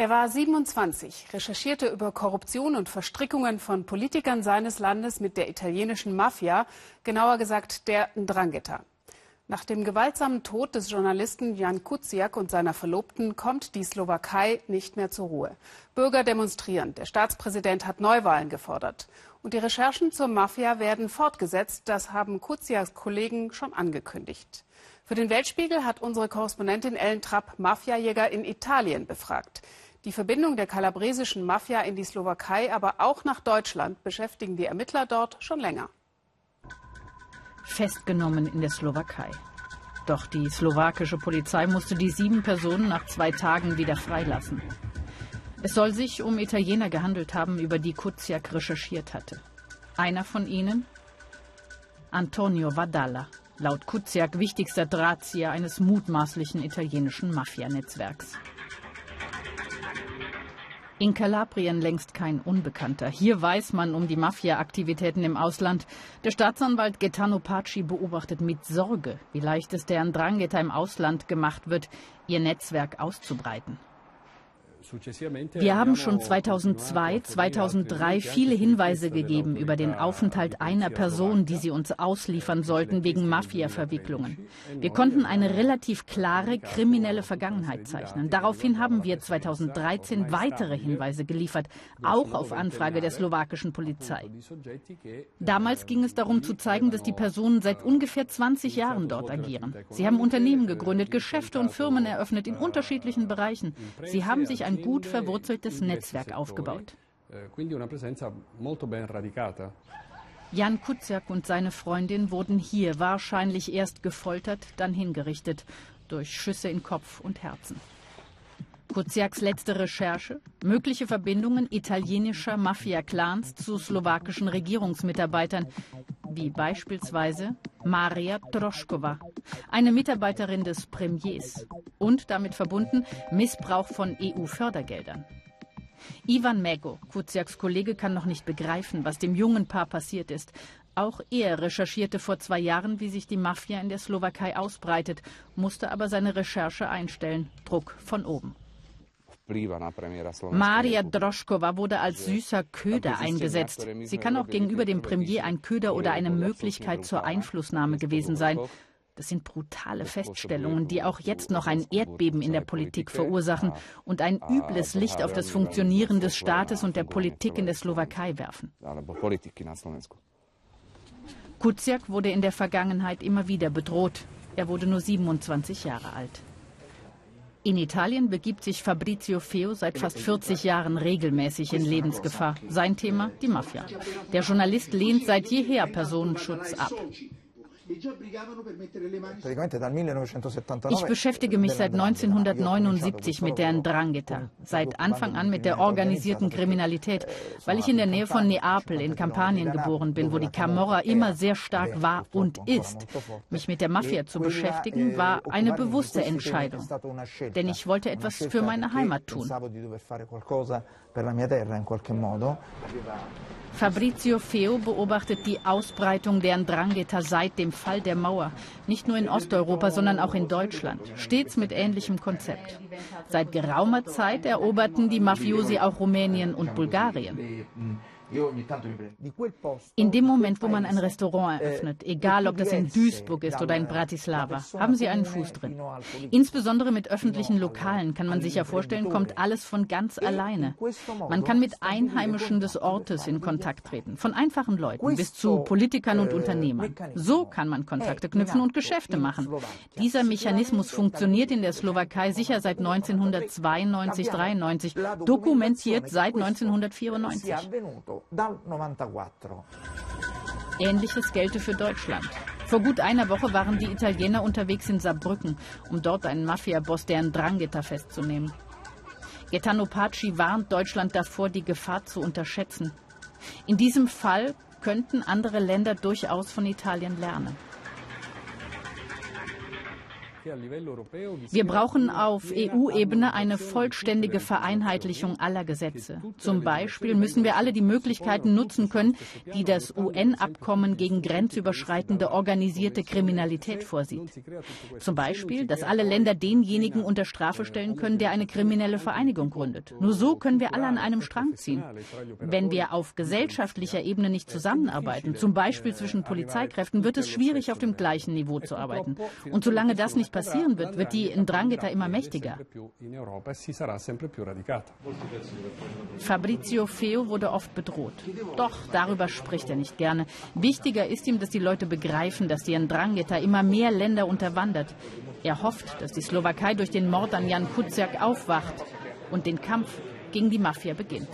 Er war 27, recherchierte über Korruption und Verstrickungen von Politikern seines Landes mit der italienischen Mafia, genauer gesagt der Ndrangheta. Nach dem gewaltsamen Tod des Journalisten Jan Kuciak und seiner Verlobten kommt die Slowakei nicht mehr zur Ruhe. Bürger demonstrieren. Der Staatspräsident hat Neuwahlen gefordert. Und die Recherchen zur Mafia werden fortgesetzt. Das haben Kuciaks Kollegen schon angekündigt. Für den Weltspiegel hat unsere Korrespondentin Ellen Trapp Mafiajäger in Italien befragt. Die Verbindung der kalabresischen Mafia in die Slowakei, aber auch nach Deutschland beschäftigen die Ermittler dort schon länger. Festgenommen in der Slowakei. Doch die slowakische Polizei musste die sieben Personen nach zwei Tagen wieder freilassen. Es soll sich um Italiener gehandelt haben, über die Kuziak recherchiert hatte. Einer von ihnen? Antonio Vadalla, laut Kuziak wichtigster Drahtzieher eines mutmaßlichen italienischen Mafianetzwerks. In Kalabrien längst kein Unbekannter. Hier weiß man um die Mafia-Aktivitäten im Ausland. Der Staatsanwalt Gaetano Paci beobachtet mit Sorge, wie leicht es der Ndrangheta im Ausland gemacht wird, ihr Netzwerk auszubreiten. Wir haben schon 2002, 2003 viele Hinweise gegeben über den Aufenthalt einer Person, die sie uns ausliefern sollten wegen Mafia-Verwicklungen. Wir konnten eine relativ klare kriminelle Vergangenheit zeichnen. Daraufhin haben wir 2013 weitere Hinweise geliefert, auch auf Anfrage der slowakischen Polizei. Damals ging es darum zu zeigen, dass die Personen seit ungefähr 20 Jahren dort agieren. Sie haben Unternehmen gegründet, Geschäfte und Firmen eröffnet in unterschiedlichen Bereichen. Sie haben sich ein gut verwurzeltes Netzwerk aufgebaut. Jan Kuciak und seine Freundin wurden hier wahrscheinlich erst gefoltert, dann hingerichtet, durch Schüsse in Kopf und Herzen. Kuciaks letzte Recherche, mögliche Verbindungen italienischer Mafia-Clans zu slowakischen Regierungsmitarbeitern, wie beispielsweise Maria Troschkova, eine Mitarbeiterin des Premiers und damit verbunden Missbrauch von EU-Fördergeldern. Ivan Mego, Kuciaks Kollege, kann noch nicht begreifen, was dem jungen Paar passiert ist. Auch er recherchierte vor zwei Jahren, wie sich die Mafia in der Slowakei ausbreitet, musste aber seine Recherche einstellen. Druck von oben. Maria Droschkova wurde als süßer Köder eingesetzt. Sie kann auch gegenüber dem Premier ein Köder oder eine Möglichkeit zur Einflussnahme gewesen sein. Das sind brutale Feststellungen, die auch jetzt noch ein Erdbeben in der Politik verursachen und ein übles Licht auf das Funktionieren des Staates und der Politik in der Slowakei werfen. Kuciak wurde in der Vergangenheit immer wieder bedroht. Er wurde nur 27 Jahre alt. In Italien begibt sich Fabrizio Feo seit fast 40 Jahren regelmäßig in Lebensgefahr. Sein Thema die Mafia. Der Journalist lehnt seit jeher Personenschutz ab. Ich beschäftige mich seit 1979 mit der Ndrangheta, seit Anfang an mit der organisierten Kriminalität, weil ich in der Nähe von Neapel in Kampanien geboren bin, wo die Camorra immer sehr stark war und ist. Mich mit der Mafia zu beschäftigen, war eine bewusste Entscheidung, denn ich wollte etwas für meine Heimat tun. Fabrizio Feo beobachtet die Ausbreitung der Ndrangheta seit dem Fall der Mauer. Nicht nur in Osteuropa, sondern auch in Deutschland. Stets mit ähnlichem Konzept. Seit geraumer Zeit eroberten die Mafiosi auch Rumänien und Bulgarien. In dem Moment, wo man ein Restaurant eröffnet, egal ob das in Duisburg ist oder in Bratislava, haben Sie einen Fuß drin. Insbesondere mit öffentlichen Lokalen kann man sich ja vorstellen, kommt alles von ganz alleine. Man kann mit Einheimischen des Ortes in Kontakt treten, von einfachen Leuten bis zu Politikern und Unternehmern. So kann man Kontakte knüpfen und Geschäfte machen. Dieser Mechanismus funktioniert in der Slowakei sicher seit 1992, 93, dokumentiert seit 1994 dal 94. Ähnliches gelte für Deutschland. Vor gut einer Woche waren die Italiener unterwegs in Saarbrücken, um dort einen Mafiaboss, deren Drangheta festzunehmen. Gaetano Paci warnt Deutschland davor, die Gefahr zu unterschätzen. In diesem Fall könnten andere Länder durchaus von Italien lernen. Wir brauchen auf EU-Ebene eine vollständige Vereinheitlichung aller Gesetze. Zum Beispiel müssen wir alle die Möglichkeiten nutzen können, die das UN-Abkommen gegen grenzüberschreitende organisierte Kriminalität vorsieht. Zum Beispiel, dass alle Länder denjenigen unter Strafe stellen können, der eine kriminelle Vereinigung gründet. Nur so können wir alle an einem Strang ziehen. Wenn wir auf gesellschaftlicher Ebene nicht zusammenarbeiten, zum Beispiel zwischen Polizeikräften, wird es schwierig, auf dem gleichen Niveau zu arbeiten. Und solange das nicht passieren wird, wird die Ndrangheta immer mächtiger. Fabrizio Feo wurde oft bedroht. Doch darüber spricht er nicht gerne. Wichtiger ist ihm, dass die Leute begreifen, dass die Ndrangheta immer mehr Länder unterwandert. Er hofft, dass die Slowakei durch den Mord an Jan Kuciak aufwacht und den Kampf gegen die Mafia beginnt.